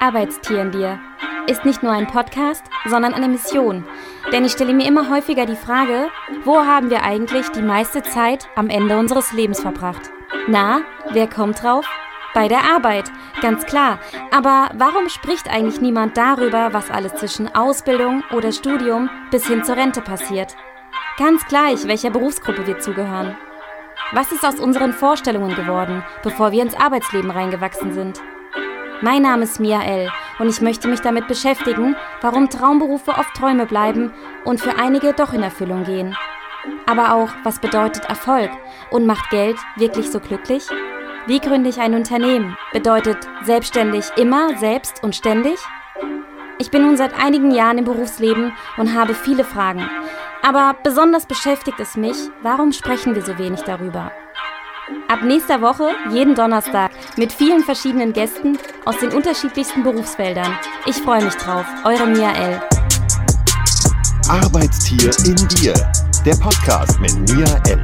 Arbeitstier in dir ist nicht nur ein Podcast, sondern eine Mission. Denn ich stelle mir immer häufiger die Frage, wo haben wir eigentlich die meiste Zeit am Ende unseres Lebens verbracht? Na, wer kommt drauf? Bei der Arbeit, ganz klar. Aber warum spricht eigentlich niemand darüber, was alles zwischen Ausbildung oder Studium bis hin zur Rente passiert? Ganz gleich, welcher Berufsgruppe wir zugehören. Was ist aus unseren Vorstellungen geworden, bevor wir ins Arbeitsleben reingewachsen sind? Mein Name ist Mia L. und ich möchte mich damit beschäftigen, warum Traumberufe oft Träume bleiben und für einige doch in Erfüllung gehen. Aber auch, was bedeutet Erfolg und macht Geld wirklich so glücklich? Wie gründe ich ein Unternehmen? Bedeutet selbstständig immer, selbst und ständig? Ich bin nun seit einigen Jahren im Berufsleben und habe viele Fragen. Aber besonders beschäftigt es mich, warum sprechen wir so wenig darüber? Ab nächster Woche, jeden Donnerstag, mit vielen verschiedenen Gästen aus den unterschiedlichsten Berufsfeldern. Ich freue mich drauf. Eure Mia L. Arbeitstier in dir. Der Podcast mit Mia L.